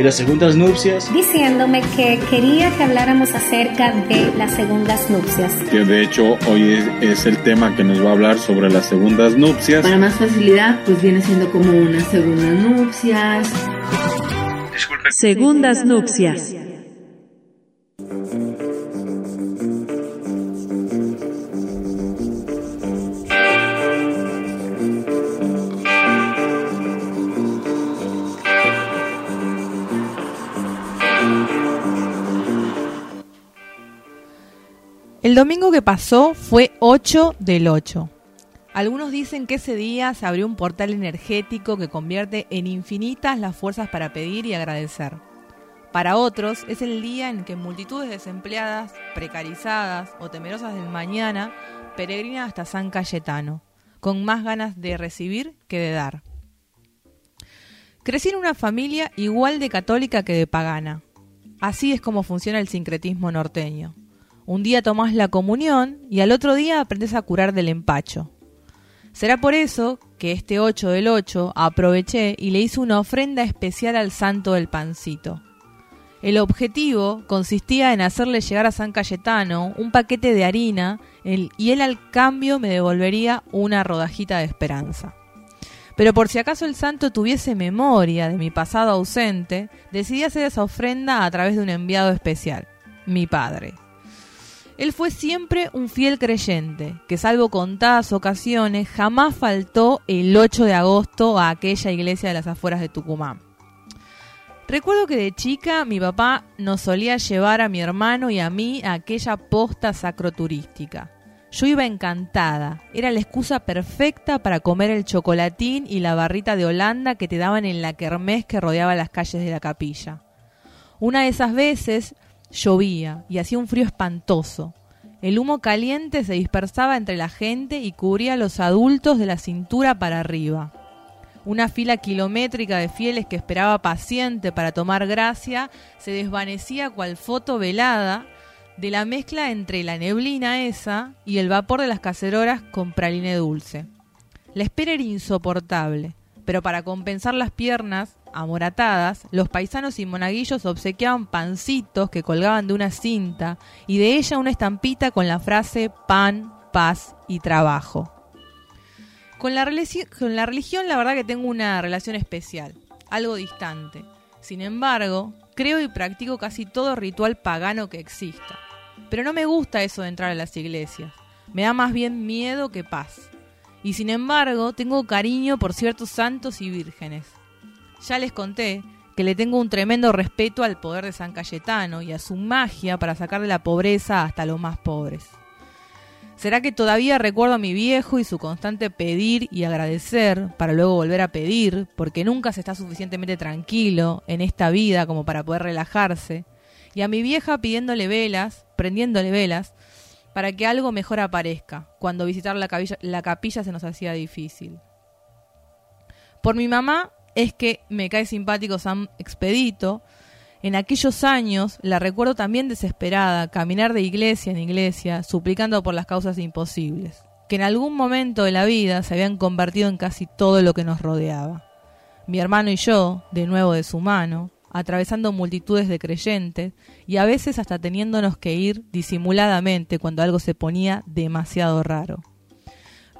¿Y las segundas nupcias? Diciéndome que quería que habláramos acerca de las segundas nupcias. Que de hecho hoy es, es el tema que nos va a hablar sobre las segundas nupcias. Para más facilidad, pues viene siendo como unas segundas nupcias. Segundas nupcias. El domingo que pasó fue 8 del 8. Algunos dicen que ese día se abrió un portal energético que convierte en infinitas las fuerzas para pedir y agradecer. Para otros es el día en que multitudes desempleadas, precarizadas o temerosas del mañana peregrinan hasta San Cayetano, con más ganas de recibir que de dar. Crecí en una familia igual de católica que de pagana. Así es como funciona el sincretismo norteño. Un día tomás la comunión y al otro día aprendes a curar del empacho. Será por eso que este 8 del 8 aproveché y le hice una ofrenda especial al santo del pancito. El objetivo consistía en hacerle llegar a San Cayetano un paquete de harina y él al cambio me devolvería una rodajita de esperanza. Pero por si acaso el santo tuviese memoria de mi pasado ausente, decidí hacer esa ofrenda a través de un enviado especial, mi padre. Él fue siempre un fiel creyente, que salvo contadas ocasiones, jamás faltó el 8 de agosto a aquella iglesia de las afueras de Tucumán. Recuerdo que de chica mi papá nos solía llevar a mi hermano y a mí a aquella posta sacroturística. Yo iba encantada, era la excusa perfecta para comer el chocolatín y la barrita de Holanda que te daban en la kermés que rodeaba las calles de la capilla. Una de esas veces Llovía y hacía un frío espantoso. El humo caliente se dispersaba entre la gente y cubría a los adultos de la cintura para arriba. Una fila kilométrica de fieles que esperaba paciente para tomar gracia se desvanecía cual foto velada de la mezcla entre la neblina esa y el vapor de las cacerolas con praline dulce. La espera era insoportable, pero para compensar las piernas amoratadas, los paisanos y monaguillos obsequiaban pancitos que colgaban de una cinta y de ella una estampita con la frase pan, paz y trabajo. Con la, religión la verdad que tengo una relación especial, algo distante. Sin embargo, creo y practico casi todo ritual pagano que exista. Pero no me gusta eso de entrar a las iglesias. Me da más bien miedo que paz. Y sin embargo, tengo cariño por ciertos santos y vírgenes ya les conté que le tengo un tremendo respeto al poder de San Cayetano y a su magia para sacar de la pobreza hasta los más pobres. ¿Será que todavía recuerdo a mi viejo y su constante pedir y agradecer para luego volver a pedir, porque nunca se está suficientemente tranquilo en esta vida como para poder relajarse? Y a mi vieja pidiéndole velas, prendiéndole velas, para que algo mejor aparezca, cuando visitar la capilla, la capilla se nos hacía difícil. Por mi mamá es que me cae simpático Sam Expedito. En aquellos años la recuerdo también desesperada, caminar de iglesia en iglesia, suplicando por las causas imposibles, que en algún momento de la vida se habían convertido en casi todo lo que nos rodeaba. Mi hermano y yo, de nuevo de su mano, atravesando multitudes de creyentes y a veces hasta teniéndonos que ir disimuladamente cuando algo se ponía demasiado raro.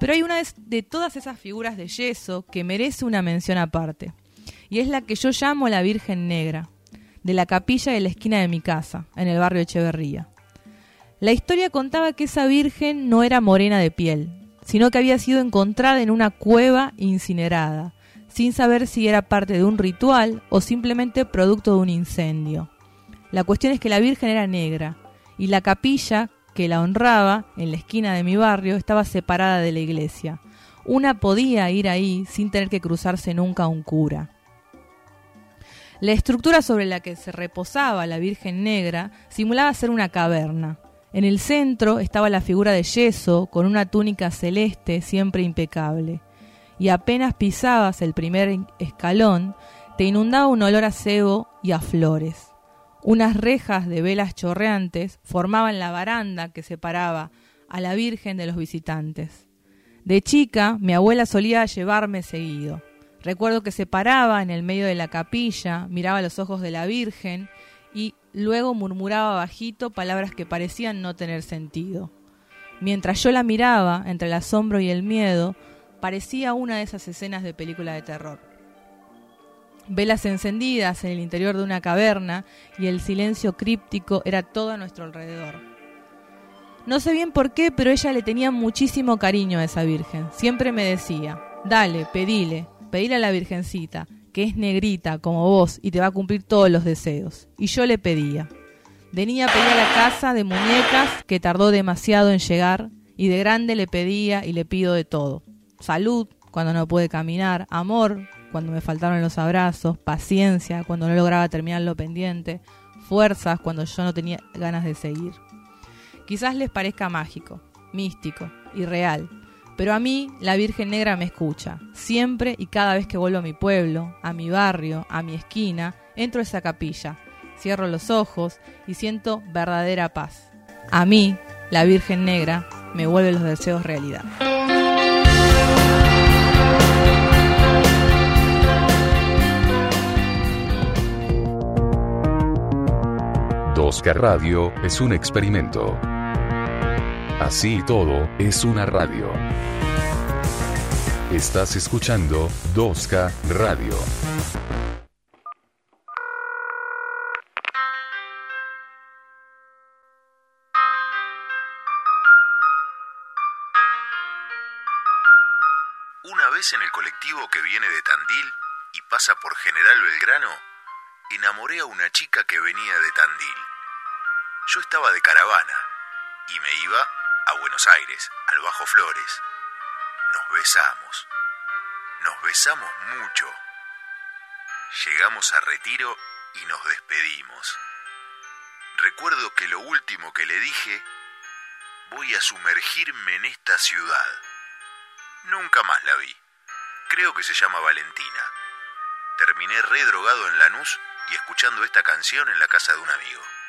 Pero hay una de todas esas figuras de yeso que merece una mención aparte, y es la que yo llamo la Virgen Negra, de la capilla de la esquina de mi casa, en el barrio Echeverría. La historia contaba que esa Virgen no era morena de piel, sino que había sido encontrada en una cueva incinerada, sin saber si era parte de un ritual o simplemente producto de un incendio. La cuestión es que la Virgen era negra, y la capilla que la honraba, en la esquina de mi barrio, estaba separada de la iglesia. Una podía ir ahí sin tener que cruzarse nunca un cura. La estructura sobre la que se reposaba la Virgen Negra simulaba ser una caverna. En el centro estaba la figura de yeso con una túnica celeste siempre impecable. Y apenas pisabas el primer escalón, te inundaba un olor a cebo y a flores. Unas rejas de velas chorreantes formaban la baranda que separaba a la Virgen de los visitantes. De chica, mi abuela solía llevarme seguido. Recuerdo que se paraba en el medio de la capilla, miraba los ojos de la Virgen y luego murmuraba bajito palabras que parecían no tener sentido. Mientras yo la miraba, entre el asombro y el miedo, parecía una de esas escenas de película de terror. Velas encendidas en el interior de una caverna y el silencio críptico era todo a nuestro alrededor. No sé bien por qué, pero ella le tenía muchísimo cariño a esa Virgen. Siempre me decía, dale, pedile, pedile a la Virgencita, que es negrita como vos y te va a cumplir todos los deseos. Y yo le pedía. De niña pedía la casa de muñecas que tardó demasiado en llegar y de grande le pedía y le pido de todo. Salud cuando no pude caminar, amor cuando me faltaron los abrazos, paciencia cuando no lograba terminar lo pendiente, fuerzas cuando yo no tenía ganas de seguir. Quizás les parezca mágico, místico, irreal, pero a mí la Virgen Negra me escucha. Siempre y cada vez que vuelvo a mi pueblo, a mi barrio, a mi esquina, entro a esa capilla, cierro los ojos y siento verdadera paz. A mí, la Virgen Negra, me vuelve los deseos realidad. Oscar Radio es un experimento. Así todo, es una radio. Estás escuchando 2K Radio. Una vez en el colectivo que viene de Tandil y pasa por General Belgrano, enamoré a una chica que venía de Tandil. Yo estaba de caravana y me iba a Buenos Aires, al Bajo Flores. Nos besamos. Nos besamos mucho. Llegamos a retiro y nos despedimos. Recuerdo que lo último que le dije, voy a sumergirme en esta ciudad. Nunca más la vi. Creo que se llama Valentina. Terminé redrogado en Lanús y escuchando esta canción en la casa de un amigo.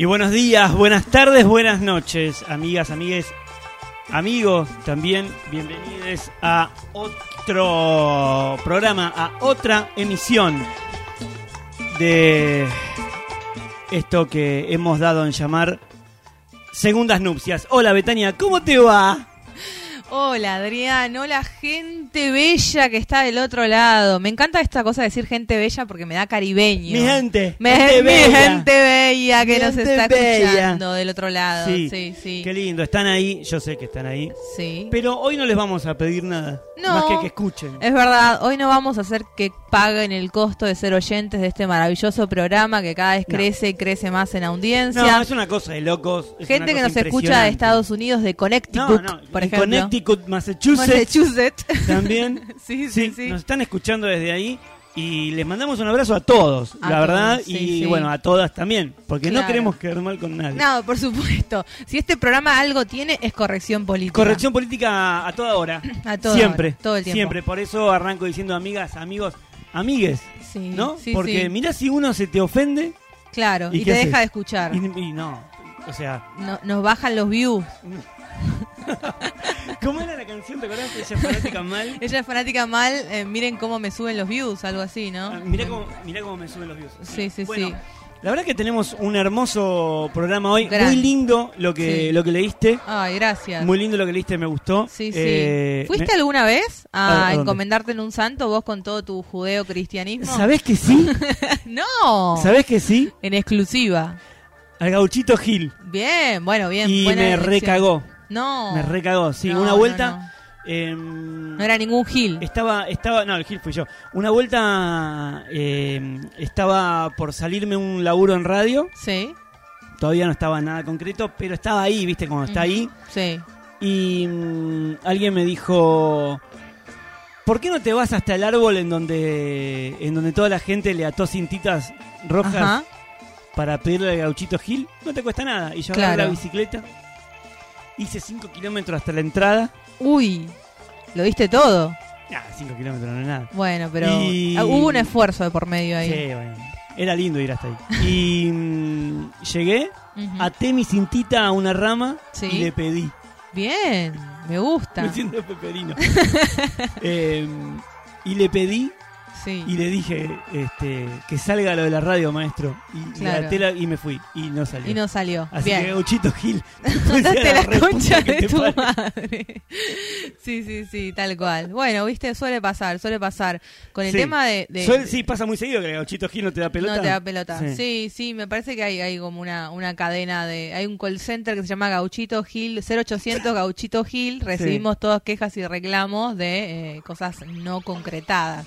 Y buenos días, buenas tardes, buenas noches, amigas, amigues, amigos también. Bienvenidos a otro programa, a otra emisión de esto que hemos dado en llamar Segundas Nupcias. Hola Betania, ¿cómo te va? Hola Adrián, hola gente bella que está del otro lado. Me encanta esta cosa de decir gente bella porque me da caribeño. Mi gente, Me- gente mi bella. gente bella que Mi nos gente está bella. escuchando del otro lado. Sí, Sí, sí. Qué lindo, están ahí, yo sé que están ahí. Sí. Pero hoy no les vamos a pedir nada, No. más que que escuchen. Es verdad, hoy no vamos a hacer que paguen el costo de ser oyentes de este maravilloso programa que cada vez No. crece y crece más en audiencia. No, es una cosa de locos. Gente que nos escucha de. Estados Unidos, de Connecticut, No, no, por ejemplo. Connecticut, Massachusetts, Massachusetts. también. sí, sí, sí. Nos están escuchando desde ahí y les mandamos un abrazo a todos, A la verdad, sí, y sí. bueno, a todas también, porque no queremos quedar mal con nadie. No, por supuesto. Si este programa algo tiene, es corrección política. Corrección política a toda hora. A toda siempre, hora, todo el tiempo. siempre. Por eso arranco diciendo amigas, amigos, amigues, Sí, ¿no? porque mirá si uno se te ofende Claro, ¿Y te haces? deja de escuchar. y, y no, o sea, No- nos bajan los views. ¿cómo era la canción? ¿Te acordás? Ella es fanática mal. Ella es fanática mal, eh, miren cómo me suben los views, algo así, ¿no? Ah, Mirá cómo, mirá cómo me suben los views. Sí, sí, Bueno, sí. La verdad que tenemos un hermoso programa hoy. Gran. Muy lindo lo que, Sí. lo que leíste. Ay, gracias. Muy lindo lo que leíste, me gustó. Sí, sí. Eh, ¿Fuiste me- alguna vez ¿A- encomendarte en un santo vos con todo tu judeo-cristianismo? ¿Sabés que sí? no. ¿Sabés que sí? En exclusiva. Al gauchito Gil. Bien, bueno, bien. y buena me elección. recagó. No. Me recagó, sí. No, una vuelta. no. em, No era ningún Gil. Estaba, estaba, no, el Gil fui yo. Una vuelta em, estaba por salirme un laburo en radio. Sí. Todavía no estaba nada concreto, pero estaba ahí, viste, como está ahí. Sí. Y mm, alguien me dijo, ¿por qué no te vas hasta el árbol en donde, en donde toda la gente le ató cintitas rojas Ajá. para pedirle al gauchito Gil, no te cuesta nada. Y yo agarré Claro. la bicicleta, hice 5 kilómetros hasta la entrada. Uy, lo diste todo. Ah, 5 kilómetros no es nada. Bueno, pero Y- hubo un esfuerzo de por medio ahí. Sí, bueno. Era lindo ir hasta ahí. Y mm, llegué, até mi cintita a una rama Sí. y le pedí. Bien, me gusta. Me siento peperino. Eh, y le pedí Sí. y le dije este, que salga lo de la radio, maestro. Y, Claro. la- y me fui. Y no salió. Y no salió. Así Bien. que Gauchito Gil. Mandaste la reputa concha de tu madre. Sí, sí, sí, tal cual. Bueno, viste, suele pasar, suele pasar. Con el Sí. tema de... de- Suele- sí, pasa muy seguido que Gauchito Gil no te da pelota. No te da pelota. Sí. Sí. sí, me parece que hay, hay como una, una cadena de... Hay un call center que se llama Gauchito Gil, 0800 Gauchito Gil. Recibimos todas quejas y reclamos de eh, cosas no concretadas.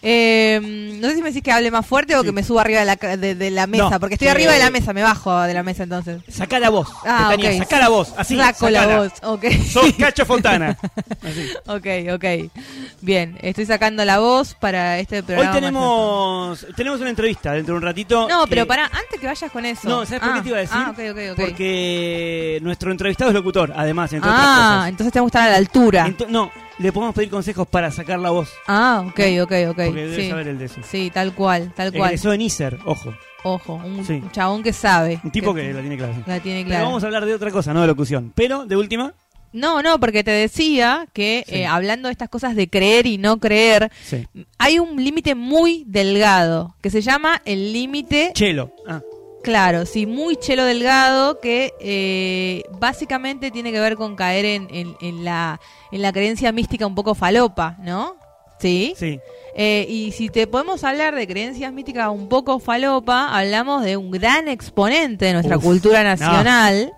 Eh, no sé si me decís que hable más fuerte o Sí. que me suba arriba de la, de, de la mesa, No, porque estoy arriba de la mesa, me bajo de la mesa entonces. Sacá la voz. Ah, Betania. Sacá la voz. Así. Saco la voz, ok. Sos Cacho Fontana. Así. Ok, ok. Bien, estoy sacando la voz para este Hoy programa. tenemos, tenemos una entrevista dentro de un ratito. No, que- pero para antes que vayas con eso. No, ¿sabes por Ah, qué te iba a decir? Ah. Porque nuestro entrevistado es locutor, además, entre ah, otras entonces tenemos que estar a la altura. cosas. Ento- no, le podemos pedir consejos para sacar la voz. ah, ok, ok, ok. Porque debe sí. saber el de eso. sí, tal cual, tal cual. Egresó en ISER, ojo. Ojo, un, Sí. chabón que sabe. Un tipo que la tiene clara. la tiene Pero clara. vamos a hablar de otra cosa, no de locución. Pero, de última, No, no, porque te decía que Sí. eh, hablando de estas cosas de creer y no creer, sí. hay un límite muy delgado que se llama el límite Chelo. Ah, Claro, sí, muy chelo delgado que eh, básicamente tiene que ver con caer en, en- en la, en la creencia mística un poco falopa, ¿no? Sí. sí. Eh, y si te podemos hablar de creencias místicas un poco falopa, hablamos de un gran exponente de nuestra Uf, cultura no. nacional.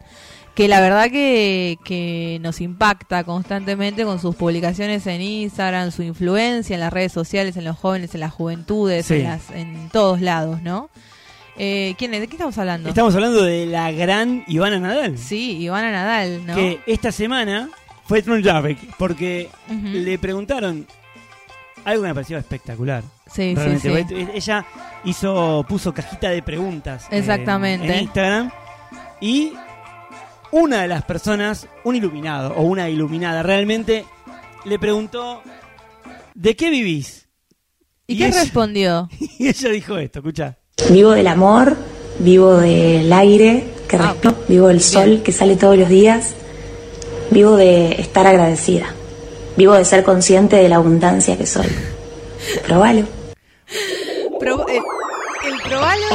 Que la verdad que, que nos impacta constantemente con sus publicaciones en Instagram, su influencia en las redes sociales, en los jóvenes, en las juventudes, Sí. en, las- en todos lados, ¿no? Eh, ¿quién es? ¿De qué estamos hablando? Estamos hablando de la gran Ivana Nadal. Sí, Ivana Nadal, ¿no? Que esta semana fue Trump porque le preguntaron algo que me pareció espectacular. Sí, sí, Realmente, sí. Ella hizo, puso cajita de preguntas en- Exactamente. en, Instagram y una de las personas, un iluminado o una iluminada realmente, le preguntó ¿de qué vivís? ¿Y, y qué ella- respondió? Y ella dijo esto, escucha. Vivo del amor, vivo del aire que Ah, respiro, vivo del sol que sale todos los días, vivo de estar agradecida, vivo de ser consciente de la abundancia que soy. Probalo. Pro- eh, el probalo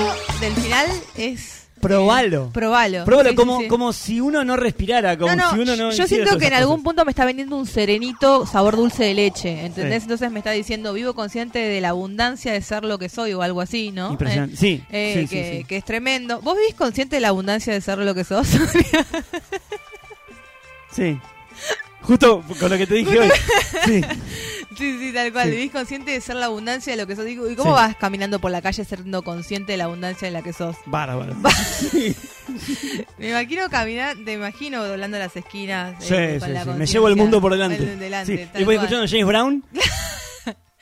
del final es... Probalo. eh, probalo. Probalo Sí, sí, como, sí. como si uno no respirara, como No, no, si uno no. yo siento que en algún punto me está vendiendo un serenito sabor dulce de leche, ¿entendés? Sí. Entonces me está diciendo, vivo consciente de la abundancia de ser lo que soy o algo así, ¿no? Impresionante. Eh, Sí, eh, sí, sí, que, sí. que es tremendo. ¿Vos vivís consciente de la abundancia de ser lo que sos? Sí. Justo con lo que te dije hoy. Sí. Sí, sí, tal cual. Sí. Vivís consciente de ser la abundancia de lo que sos. Digo, ¿Y cómo Sí. vas caminando por la calle siendo consciente de la abundancia de la que sos? Bárbaro. Me imagino caminar, te imagino doblando las esquinas. Sí, eh, sí. Me llevo el mundo por delante. Y voy escuchando James Brown.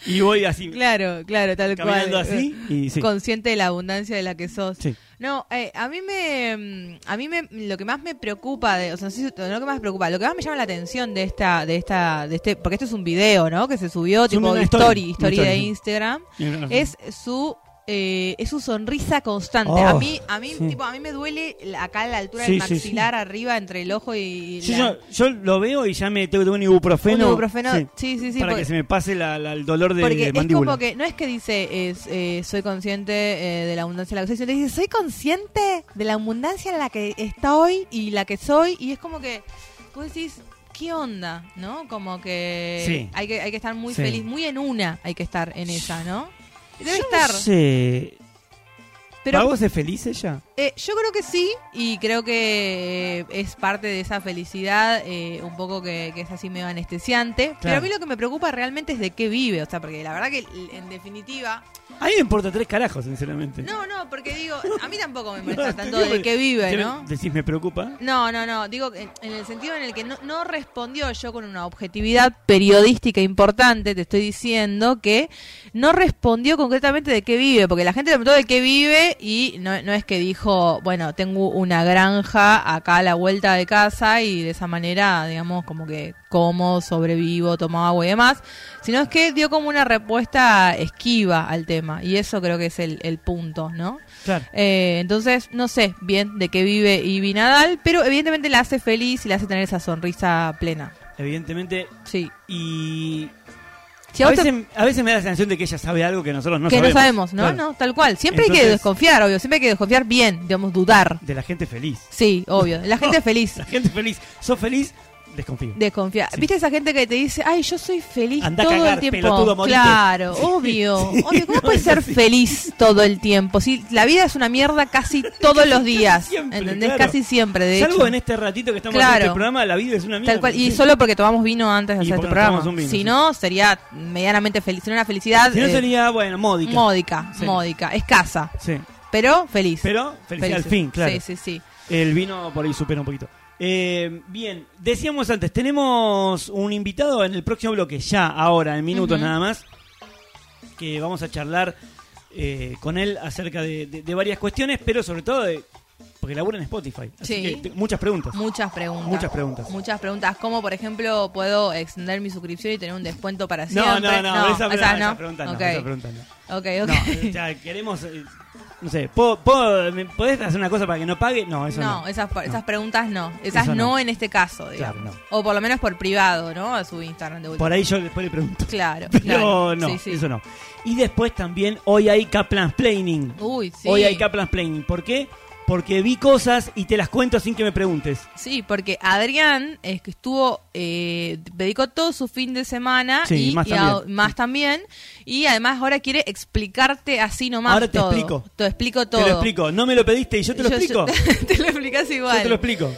y voy así, Claro, claro, tal caminando cual. así. Y sí. Consciente de la abundancia de la que sos. Sí. No, eh, a mí me, mm, a mí me, lo que más me preocupa, de, o sea, no, sé si- no lo que más me preocupa, lo que más me llama la atención de esta, de esta, de este, porque esto es un video, ¿no? Que se subió tipo story, story, story, de sí. Instagram, no, es su, eh, es su sonrisa constante. Oh, a mí, a mí, sí. tipo, a mí me duele acá a la altura Sí, del sí. maxilar, arriba entre el ojo y la, yo, yo lo veo y ya me tengo que tomar un ibuprofeno. un ibuprofeno. Sí, Sí, sí, para porque- que se me pase la- la- el dolor de, porque de es mandíbula. como que no es que dice es, eh, soy consciente eh, de la abundancia de la que soy, sino que dice soy consciente de la abundancia en la que estoy y la que soy y es como que vos decís qué onda, ¿no? Como que hay que hay que estar muy feliz, muy en una, hay que estar en esa, ¿no? Debe estar. Pero ¿Para vos es feliz ella? eh, yo creo que sí y creo que eh, es parte de esa felicidad eh, un poco que, que es así medio anestesiante, pero a mí lo que me preocupa realmente es de qué vive, o sea, porque la verdad que en definitiva A mí me importa tres carajos, sinceramente. No, no, porque digo, a mí tampoco me molesta tanto de que vive, ¿no? Decís, me preocupa. No, no, no, digo en, en el sentido en el que no, no respondió yo con una objetividad periodística importante, te estoy diciendo que no respondió concretamente de qué vive, porque la gente le preguntó de qué vive y no, no es que dijo, bueno, tengo una granja acá a la vuelta de casa y de esa manera, digamos, como que como, sobrevivo, tomo agua y demás, sino es que dio como una respuesta esquiva al tema y eso creo que es el, el punto, ¿no? Claro. Eh, entonces, no sé bien de qué vive Ivy Nadal, pero evidentemente la hace feliz y le hace tener esa sonrisa plena. Evidentemente. Sí. Y. Si a, a vos te- veces, a veces me da la sensación de que ella sabe algo que nosotros no que sabemos. no sabemos, ¿no? Claro. No, tal cual. Siempre hay que desconfiar, obvio. Siempre hay que desconfiar bien, digamos, dudar. De la gente feliz. Sí, obvio. La gente feliz. La gente feliz. ¿Sos feliz? Desconfío. Desconfiar. Sí. ¿Viste esa gente que te dice, ay, yo soy feliz Andá a todo cagar, el tiempo? pelotudo, claro, Sí. obvio. Obvio. ¿Cómo No, puedes es ser así. feliz todo el tiempo? Si la vida es una mierda casi todos los días. siempre, ¿Entendés? claro. Casi siempre, de Salvo hecho. en este ratito que estamos Claro. en este programa, la vida es una mierda. Tal cual. Y Sí. solo porque tomamos vino antes de Y hacer este programa. vino, si no, sería medianamente feliz. Sería una felicidad Si no eh, sería, bueno, módica. módica, módica, escasa, Sí. pero feliz. Pero, felicidad al Felices. fin, claro. Sí, sí, sí. El vino por ahí supera un poquito. Eh, bien, decíamos antes, tenemos un invitado en el próximo bloque, ya, ahora, en minutos nada más, que vamos a charlar eh, con él acerca de, de- de varias cuestiones, pero sobre todo de... Porque labura en Spotify. Así Sí. que muchas preguntas. Muchas preguntas. Muchas preguntas. Muchas preguntas. Como, por ejemplo, puedo extender mi suscripción y tener un descuento para No, siempre? no, no, esa, esas esa pregunta no. Ok. esa pregunta no. Ok, ok. No, o sea, queremos... eh, no sé, ¿puedo, puedo- me- ¿podés hacer una cosa para que no pague? No, eso no. no, esas, No. esas preguntas no. Esas no. no. en este caso, digamos. Claro, O por lo menos por privado, ¿no? A su Instagram de última. Por ahí yo después le pregunto. Claro, Pero claro. no, Sí, sí. eso no. Y después también hoy hay Kaplan Planning. Uy, sí. Hoy hay Kaplan Planning. ¿Por qué? Porque vi cosas y te las cuento sin que me preguntes. Sí, porque Adrián es que estuvo, eh, dedicó todo su fin de semana Sí, y, más y a- también. más también. Y además ahora quiere explicarte así nomás Ahora te todo. explico. Te explico todo. Te lo explico. No me lo pediste y yo te lo Yo- explico. yo- te lo explicas igual. Yo te lo explico.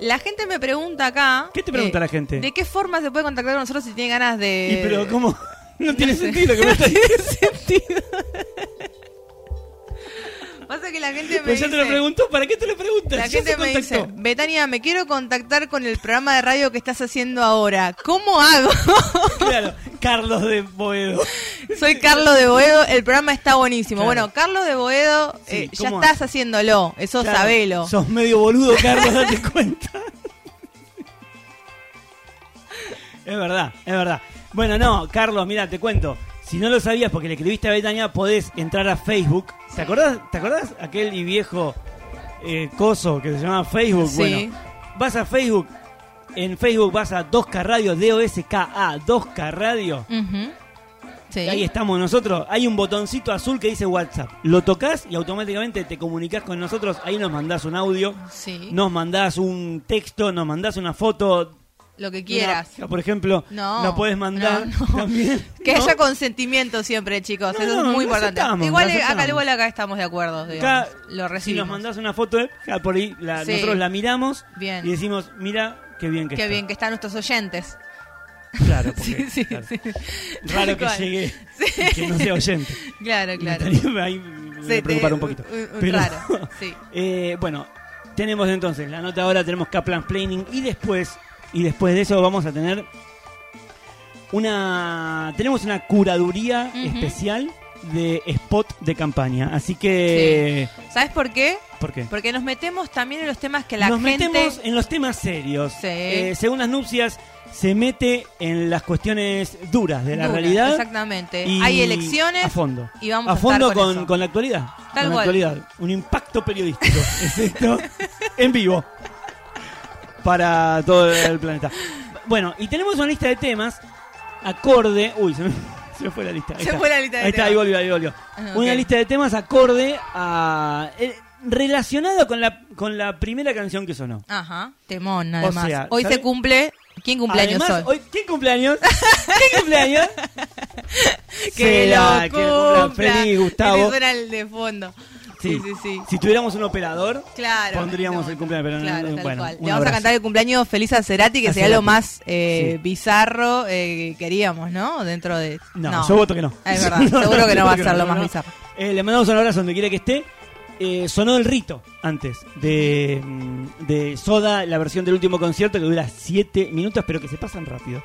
La gente me pregunta acá. ¿Qué te pregunta eh, la gente? ¿De qué forma se puede contactar con nosotros si tiene ganas de. Y pero ¿cómo? No tiene sé. sentido que me estás diciendo. Pasa que la gente me Pues ya te lo preguntó, ¿para qué te lo preguntas? La gente me dice. Betania, me quiero contactar con el programa de radio que estás haciendo ahora. ¿Cómo hago? Claro, Carlos de Boedo. Soy Carlos de Boedo, el programa está buenísimo. Claro. Bueno, Carlos de Boedo, Sí, eh, ya ¿cómo estás haciéndolo, eso Claro, sabelo. Sos medio boludo, Carlos, date cuenta. Es verdad, es verdad. Bueno, no, Carlos, mira, te cuento. Si no lo sabías porque le escribiste a Betania, podés entrar a Facebook. ¿Te acordás, ¿te acordás aquel y viejo eh, coso que se llamaba Facebook? Sí. Bueno, vas a Facebook. En Facebook vas a 2K Radio, D-O-S-K-A, 2K Radio. Ujú. Sí. Ahí estamos nosotros. Hay un botoncito azul que dice WhatsApp. Lo tocas y automáticamente te comunicas con nosotros. Ahí nos mandás un audio, Sí. nos mandás un texto, nos mandás una foto. Lo que quieras. Una- por ejemplo, No, la puedes mandar no, no. también. Que haya consentimiento siempre, chicos. Eso es muy importante. aceptamos, igual eh, acá, igual acá estamos de acuerdo. digamos. Acá, Lo si nos mandás una foto, eh, por ahí la- Sí. nosotros la miramos Bien. y decimos, mira, qué bien que Qué está. bien que están nuestros oyentes. Claro, porque, Sí, sí, claro. sí. Raro que llegue y que no sea oyente. Claro, claro. Me ahí me preocupar te- un poquito. un- un Pero- raro, sí. Eh, bueno, tenemos entonces la nota ahora, tenemos Kaplan Planning y después, y después de eso vamos a tener una, tenemos una curaduría especial de spot de campaña. Así que, ¿Sabes por qué? ¿por qué? Porque nos metemos también en los temas que la Nos gente... metemos en los temas serios. Sí. Eh, según las nupcias, se mete en las cuestiones duras de la realidad. Exactamente. y Hay elecciones a fondo. y vamos a a, fondo estar con, con, la actualidad. Tal con la actualidad. Un impacto periodístico. es esto en vivo. Para todo el planeta. Bueno, y tenemos una lista de temas acorde. Uy, se me, se me fue la lista. Ahí Se está. fue la lista de Ahí está, ahí volvió, ahí volvió. Ah, Una lista de temas acorde a. eh, relacionado con la, con la primera canción que sonó. Ajá, temón, además. sea, hoy se cumple... ¿Quién cumpleaños Además, hoy? hoy ¿Quién cumpleaños? ¿Quién cumpleaños? Que lo que cumpla. Feliz, Gustavo. suena el de fondo. Sí, sí, sí. Si tuviéramos un operador, Claro. pondríamos No, el cumpleaños. Pero no- Claro, bueno, Le vamos abrazo. a cantar el cumpleaños feliz a Cerati, que A sería Cerati. lo más eh, Sí. bizarro eh, que queríamos, ¿no? Dentro de... No, yo voto que no. Es verdad, seguro que no va a ser lo más bizarro. Eh, le mandamos un abrazo donde quiera que esté. Eh, sonó el rito antes de, mm, de Soda, la versión del último concierto que dura 7 minutos, pero que se pasan rápido.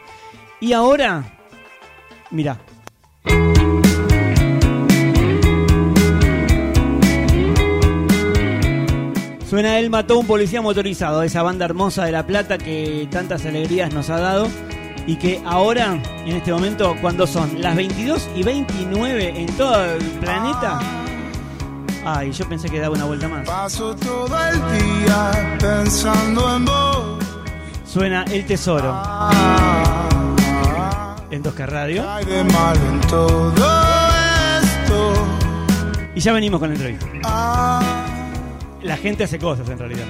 Y ahora, mira. Suena Él mató a un policía motorizado, esa banda hermosa de La Plata que tantas alegrías nos ha dado y que ahora, en este momento, cuando son las 22 y 29 en todo el planeta... Ay, yo pensé que daba una vuelta más. Paso todo el día pensando en vos. Suena El Tesoro Ah, en 2K Radio. Y ya venimos con la entrevista. La gente hace cosas en realidad.